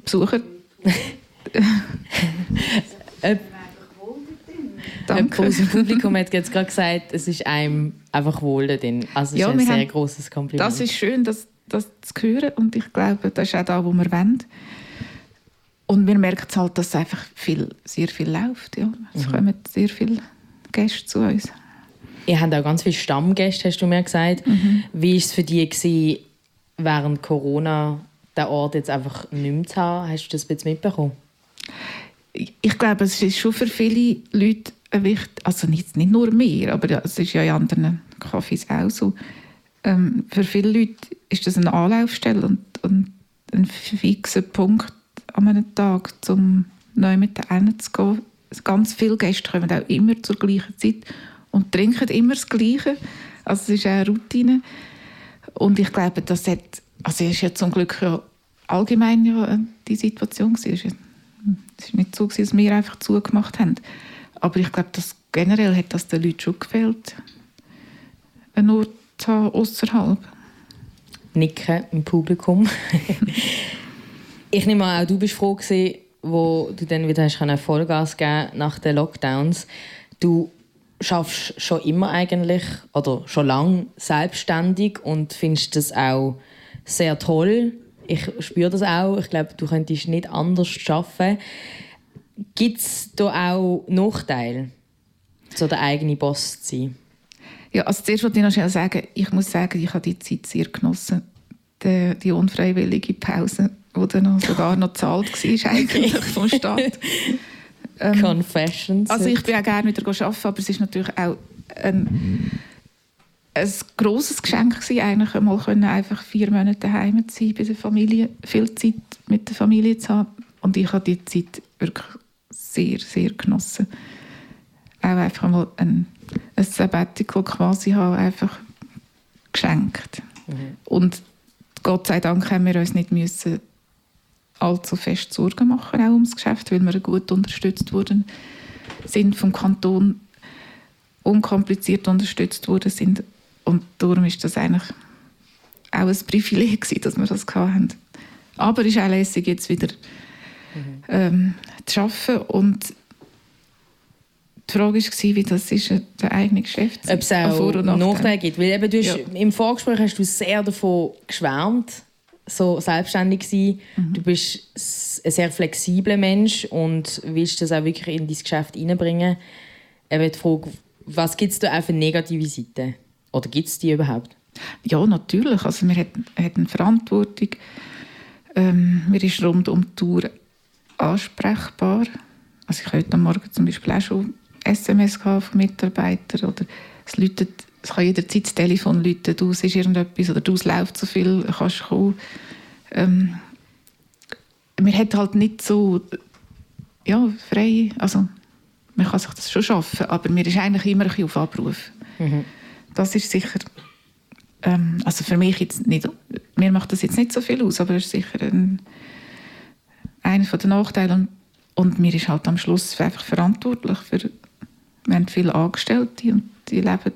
Besucher. *laughs* Danke. Dem Publikum hat jetzt gerade gesagt, es ist einem einfach wohl drin. Also ja, ist ein sehr haben, großes Kompliment. Das ist schön, dass das zu hören und ich glaube, das ist auch da, wo wir wollen. Und wir merken es halt, dass einfach viel, sehr viel läuft. Ja. Es mhm. kommen sehr viele Gäste zu uns. Ihr habt auch ganz viele Stammgäste, hast du mir gesagt. Mhm. Wie war es für dich, während Corona den Ort jetzt einfach nicht mehr zu haben? Hast du das bisschen mitbekommen? Ich glaube, es ist schon für viele Leute wichtig, also nicht, nicht nur mir, aber es ist ja in anderen Cafés auch so, ähm, für viele Leute ist das eine Anlaufstelle und, und ein fixer Punkt an einem Tag, um neu mit denen zu gehen. Ganz viele Gäste kommen auch immer zur gleichen Zeit und trinken immer das Gleiche. Also es ist eine Routine. Und ich glaube, das hat, also ist ja zum Glück ja allgemein ja die Situation gewesen. Es war nicht so, dass wir einfach zugemacht haben. Aber ich glaube, dass generell hat das den Leuten schon gefällt. Ein Ort außerhalb? Nicken im Publikum. ich nehme an, auch du bist froh gewesen, wo du dann wieder hast Vollgas geben nach den Lockdowns. Du schaffst schon immer eigentlich oder schon lange selbstständig und findest das auch sehr toll. Ich spüre das auch. Ich glaube, du könntest nicht anders schaffen. Gibt es da auch Nachteile, so der eigene Boss zu sein? Ja, also zuerst wollte ich noch schnell sagen, ich muss sagen, ich habe die Zeit sehr genossen. Die, die unfreiwillige Pause, die dann noch sogar noch gezahlt war, *laughs* eigentlich vom Staat. Ähm, Confessions. Also ich bin auch gerne wieder arbeiten, aber es ist natürlich auch ein, ein grosses Geschenk gewesen, eigentlich einmal können einfach vier Monate daheim zu sein, bei der Familie, viel Zeit mit der Familie zu haben. Und ich habe die Zeit wirklich sehr, sehr genossen. Auch einfach mal ein, ein Sabbatical quasi haben, einfach geschenkt. Mhm. Und Gott sei Dank haben wir uns nicht müssen allzu fest Sorgen machen, auch ums Geschäft, weil wir gut unterstützt wurden, sind vom Kanton unkompliziert unterstützt worden sind. Und darum ist das eigentlich auch ein Privileg gewesen, dass wir das hatten. Aber es ist auch lässig, jetzt wieder mhm. ähm, zu arbeiten. Und die Frage war, wie das ist, der eigene Geschäft Ob es auch Nachteile gibt. Weil eben, du hast, ja. Im Vorgespräch hast du sehr davon geschwärmt, so selbstständig sein. Mhm. Du bist ein sehr flexibler Mensch und willst das auch wirklich in dein Geschäft hineinbringen. Eben die Frage, was gibt es da auch für negative Seiten? Oder gibt es die überhaupt? Ja, natürlich. Also wir haben, haben Verantwortung. Ähm, mir ist rund um die Tour ansprechbar. Also ich heute Morgen zum Beispiel auch schon SMS von Mitarbeitern oder es läutet es kann jederzeit das Telefon läuten, du siehst irgendetwas oder du, läuft so viel, kannst kommen. Ähm, man hat halt nicht so ja, frei, also man kann sich das schon schaffen, aber mir ist eigentlich immer ein bisschen auf Abruf. Mhm. Das ist sicher, ähm, also für mich jetzt nicht, mir macht das jetzt nicht so viel aus, aber es ist sicher ein, einer der Nachteile und, und mir ist halt am Schluss einfach verantwortlich für, wir haben viele Angestellte und die leben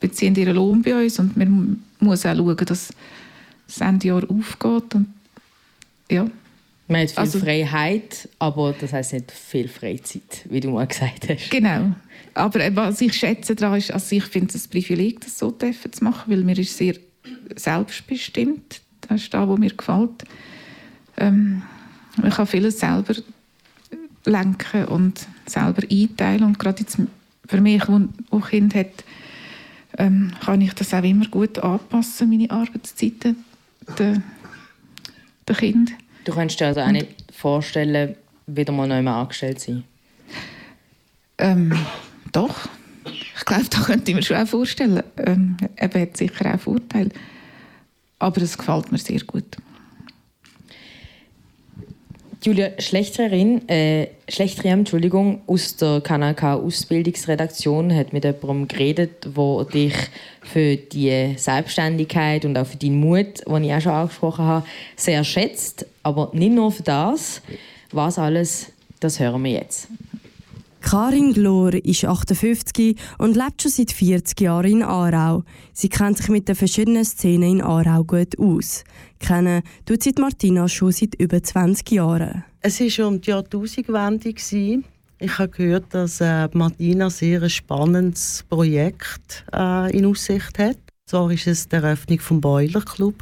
beziehen ihren Lohn bei uns und man muss auch schauen, dass das Endjahr aufgeht und ja. Man hat viel also, Freiheit, aber das heißt nicht viel Freizeit, wie du mal gesagt hast. Genau. Aber was ich schätze daran ist, also ich finde es ein Privileg, das so zu machen, weil mir ist sehr selbstbestimmt. Das ist das, was mir gefällt. Ähm, man kann vieles selber lenken und selber einteilen. Und gerade jetzt für mich, der ein Kind hat, ähm, kann ich das auch immer gut anpassen, meine Arbeitszeiten der, der Kind. Du kannst dir also auch nicht vorstellen, wieder mal neu angestellt sein? Ähm, doch. Ich glaube, da könnte ich mir schon auch vorstellen. Ähm, eben hat sicher auch Vorteile. Aber es gefällt mir sehr gut. Julia Schlechterin, äh, Schlechterin, Entschuldigung, aus der KNK Ausbildungsredaktion hat mit jemandem geredet, der dich für die Selbstständigkeit und auch für deinen Mut, den ich auch schon angesprochen habe, sehr schätzt. Aber nicht nur für das. Was alles, das hören wir jetzt. Karin Glor ist 58 und lebt schon seit 40 Jahren in Aarau. Sie kennt sich mit den verschiedenen Szenen in Aarau gut aus. Kennen tut sie Martina schon seit über 20 Jahren. Es war um die Jahrtausendwende. Ich habe gehört, dass äh, Martina sehr ein spannendes Projekt äh, in Aussicht hat. Zwar war es die Eröffnung des Boiler Club.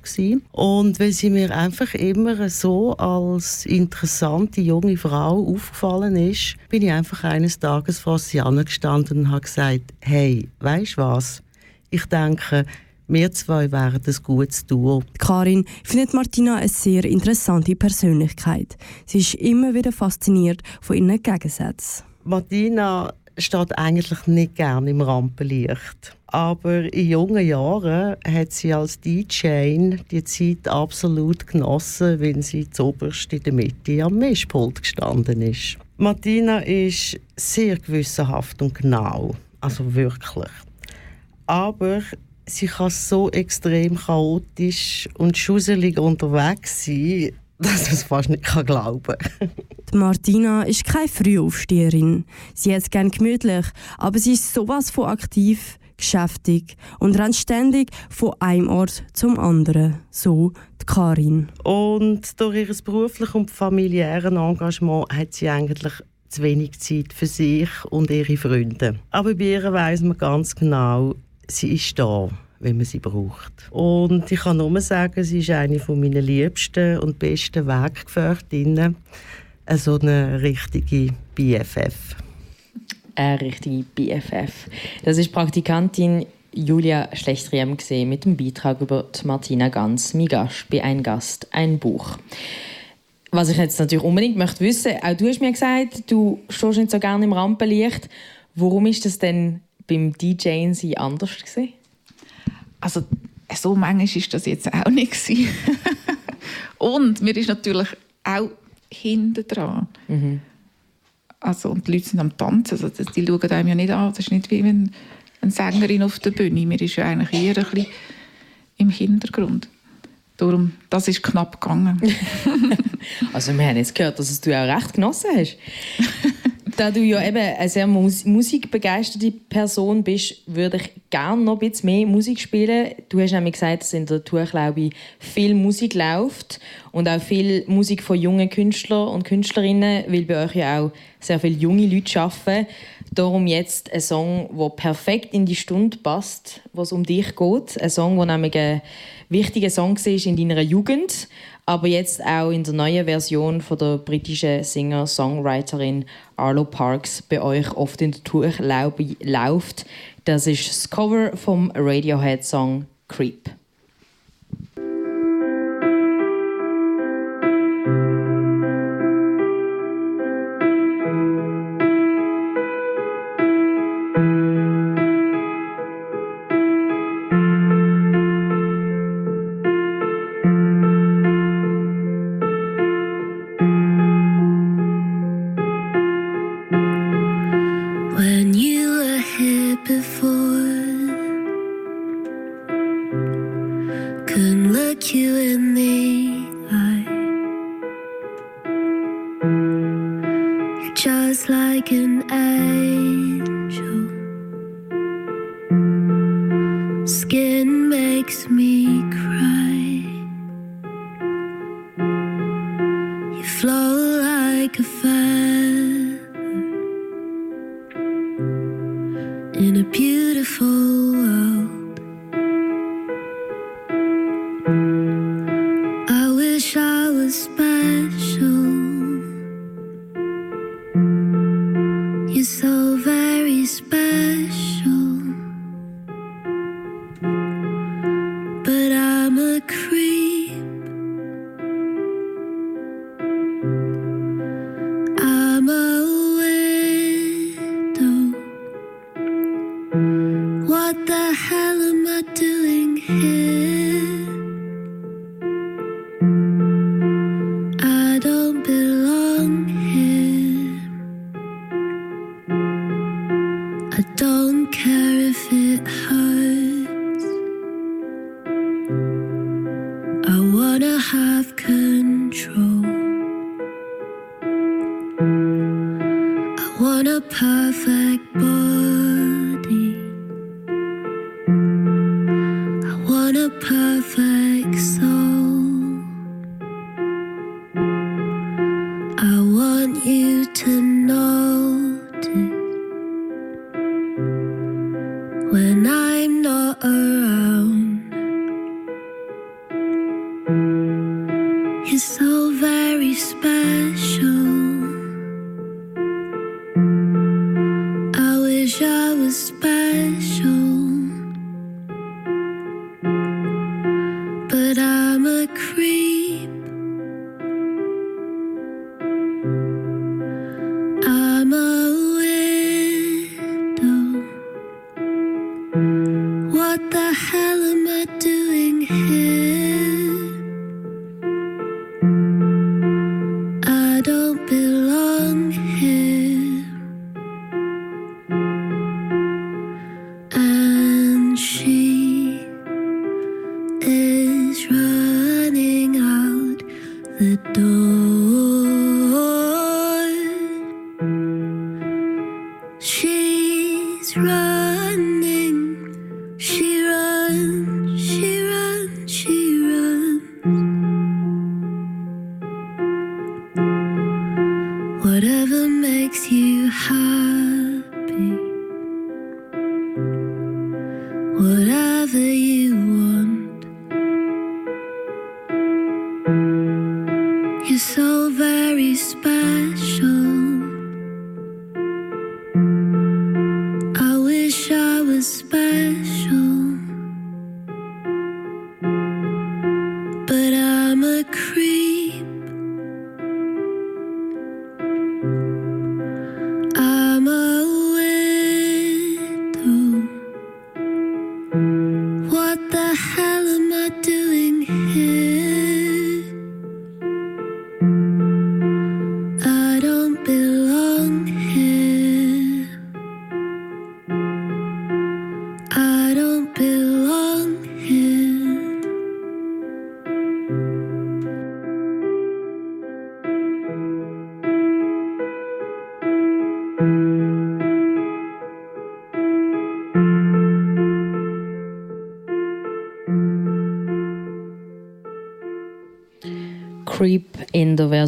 Und weil sie mir einfach immer so als interessante junge Frau aufgefallen ist, bin ich einfach eines Tages vor sie angestanden und habe gesagt, hey, weißt du was? Ich denke, wir zwei wären ein gutes Duo. Karin findet Martina eine sehr interessante Persönlichkeit. Sie ist immer wieder fasziniert von ihren Gegensätzen. Martina steht eigentlich nicht gerne im Rampenlicht. Aber in jungen Jahren hat sie als DJ die Zeit absolut genossen, wenn sie zuoberst in der Mitte am Mischpult gestanden ist. Martina ist sehr gewissenhaft und genau, also wirklich. Aber sie kann so extrem chaotisch und schusselig unterwegs sein, *laughs* dass man es fast nicht glauben kann. Martina ist keine Frühaufsteherin. Sie hat es gerne gemütlich, aber sie ist sowas von aktiv, geschäftig und rennt ständig von einem Ort zum anderen. So die Karin. Und durch ihr berufliches und familiäres Engagement hat sie eigentlich zu wenig Zeit für sich und ihre Freunde. Aber bei ihr weiss man ganz genau, sie ist da wenn man sie braucht. Und ich kann nur sagen, sie ist eine meiner liebsten und besten Weggefährtinnen. So eine richtige BFF. Eine richtige BFF. Das ist Praktikantin Julia Schlechtriem mit dem Beitrag über Martina Ganz, mein Gast bei «Ein Gast, ein Buch». Was ich jetzt natürlich unbedingt möchte wissen, auch du hast mir gesagt, du stehst nicht so gerne im Rampenlicht. Warum ist das denn beim DJing sie anders gewesen? Also so manchmal war das jetzt auch nicht. *laughs* und mir ist natürlich auch hinten dran. Mhm. Also, und die Leute sind am Tanzen, also die schauen einem ja nicht an. Das ist nicht wie wenn eine Sängerin auf der Bühne. Mir ist ja eigentlich eher ein bisschen im Hintergrund. Darum, das ist knapp gegangen. *laughs* also wir haben jetzt gehört, dass du auch recht genossen hast. *laughs* da du ja eben eine sehr mus musikbegeisterte Person bist, würde ich gerne noch ein bisschen mehr Musik spielen. Du hast nämlich gesagt, dass in der Tour, glaube ich, viel Musik läuft und auch viel Musik von jungen Künstlern und Künstlerinnen, weil bei euch ja auch sehr viele junge Leute arbeiten. Darum jetzt ein Song, der perfekt in die Stunde passt, was um dich geht. Ein Song, der nämlich ein wichtiger Song war in deiner Jugend, aber jetzt auch in der neuen Version von der britischen Singer-Songwriterin Arlo Parks bei euch oft in der Tour läuft. Das ist das Cover vom Radiohead-Song Creep.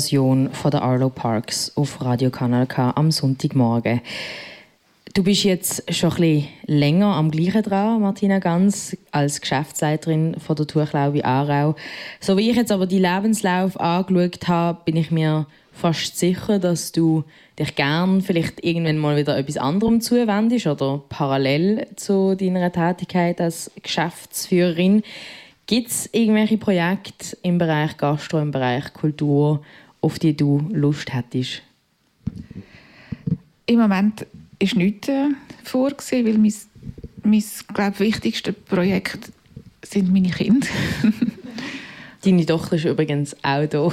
Version von der Arlo Parks auf Radio Kanal K am Sonntagmorgen. Du bist jetzt schon ein bisschen länger am gleichen dran, Martina Ganz, als Geschäftsleiterin von der Tuchlaube Aarau. So wie ich jetzt aber die Lebenslauf angeschaut habe, bin ich mir fast sicher, dass du dich gern vielleicht irgendwann mal wieder etwas anderem zuwendest oder parallel zu deiner Tätigkeit als Geschäftsführerin. Gibt es irgendwelche Projekte im Bereich Gastro, im Bereich Kultur, auf die du Lust hättest? Im Moment ist nichts äh, vorgesehen, weil mein, mein glaub, wichtigste Projekt sind meine Kinder. *laughs* Deine Tochter ist übrigens auch da.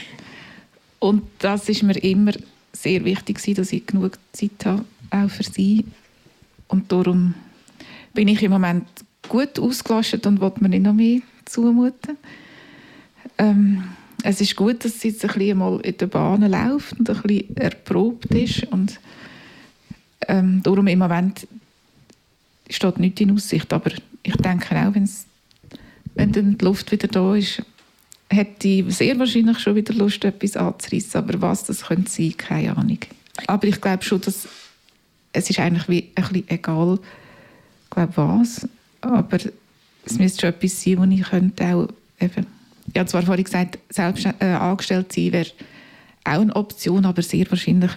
*laughs* Und das ist mir immer sehr wichtig, dass ich genug Zeit habe, auch für sie. Und darum bin ich im Moment gut ausgelastet und will mir nicht noch mehr zumuten. Ähm, es ist gut, dass sie jetzt ein bisschen mal in der Bahn läuft und ein bisschen erprobt ist. Und ähm, darum im Moment steht nichts in Aussicht. Aber ich denke auch, wenn's, wenn dann die Luft wieder da ist, hätte ich sehr wahrscheinlich schon wieder Lust, etwas anzureissen. Aber was das könnte sein, keine Ahnung. Aber ich glaube schon, dass es ist eigentlich wie ein bisschen egal, glaube was. Aber es müsste schon etwas sein, wo ich könnte auch eben, ich habe zwar vorhin gesagt, selbst äh, angestellt sein wäre auch eine Option, aber sehr wahrscheinlich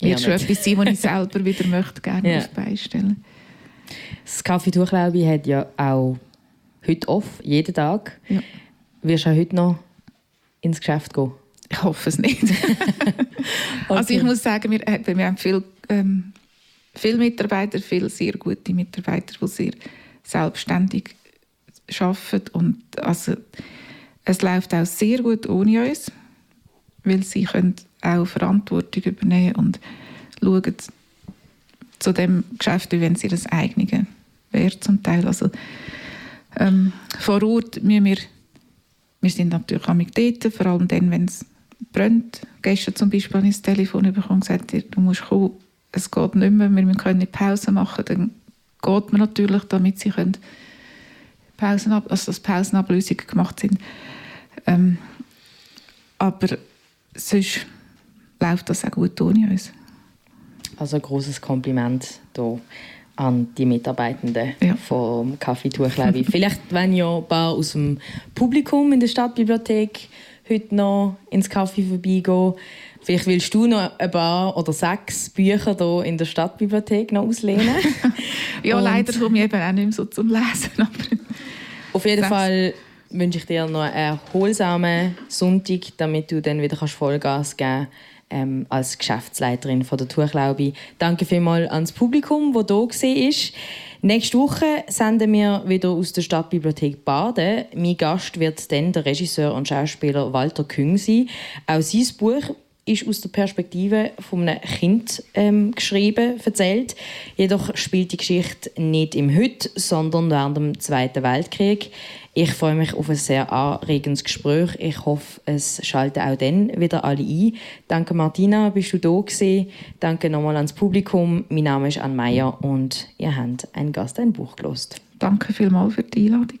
Ja, wird schon nicht. etwas sein, wo ich selber *laughs* wieder möchte gerne Ja. auf die Beine stellen. Das Café Tuchlaube hat ja auch heute off, jeden Tag. Ja. Wirst du auch heute noch ins Geschäft gehen? Ich hoffe es nicht. *laughs* Also ich muss sagen, wir, äh, wir haben viel, ähm, viele Mitarbeiter, viele sehr gute Mitarbeiter, die sehr selbstständig arbeiten. Und also, es läuft auch sehr gut ohne uns, weil sie können auch Verantwortung übernehmen und schauen zu dem Geschäft, wie wenn sie das eigene wäre zum Teil. Also, ähm, vor Ort müssen wir, wir sind natürlich auch dort, vor allem dann, wenn es brennt. Gestern zum Beispiel habe ich das Telefon bekommen und gesagt, du musst kommen, es geht nicht mehr, wir können nicht Pause machen. Dann geht man natürlich, damit sie können Pausen ab, also dass Pausenablösungen gemacht sind. Ähm, aber sonst läuft das auch gut ohne uns. Also ein großes Kompliment hier an die Mitarbeitenden Ja. vom Café. Vielleicht, wenn ja ein paar aus dem Publikum in der Stadtbibliothek heute noch ins Café vorbeigehen. Vielleicht willst du noch ein paar oder sechs Bücher hier in der Stadtbibliothek noch auslehnen. *laughs* Ja, Und- leider komme ich eben auch nicht mehr so zum Lesen. Auf jeden Sechs. Fall wünsche ich dir noch einen erholsamen Sonntag, damit du dann wieder kannst Vollgas geben ähm, als Geschäftsleiterin von der Tuchlaube. Danke vielmals ans Publikum, das hier war. Nächste Woche senden wir wieder aus der Stadtbibliothek Baden. Mein Gast wird dann der Regisseur und Schauspieler Walter Küng sein. Auch sein Buch ist aus der Perspektive von einem Kind ähm, geschrieben, erzählt. Jedoch spielt die Geschichte nicht im Heute, sondern während dem Zweiten Weltkrieg. Ich freue mich auf ein sehr anregendes Gespräch. Ich hoffe, es schalten auch dann wieder alle ein. Danke Martina, bist du da gewesen. Danke nochmal ans Publikum. Mein Name ist Anne Meyer und ihr habt einen Gast ein Buch gelost. danke vielmals für die Einladung.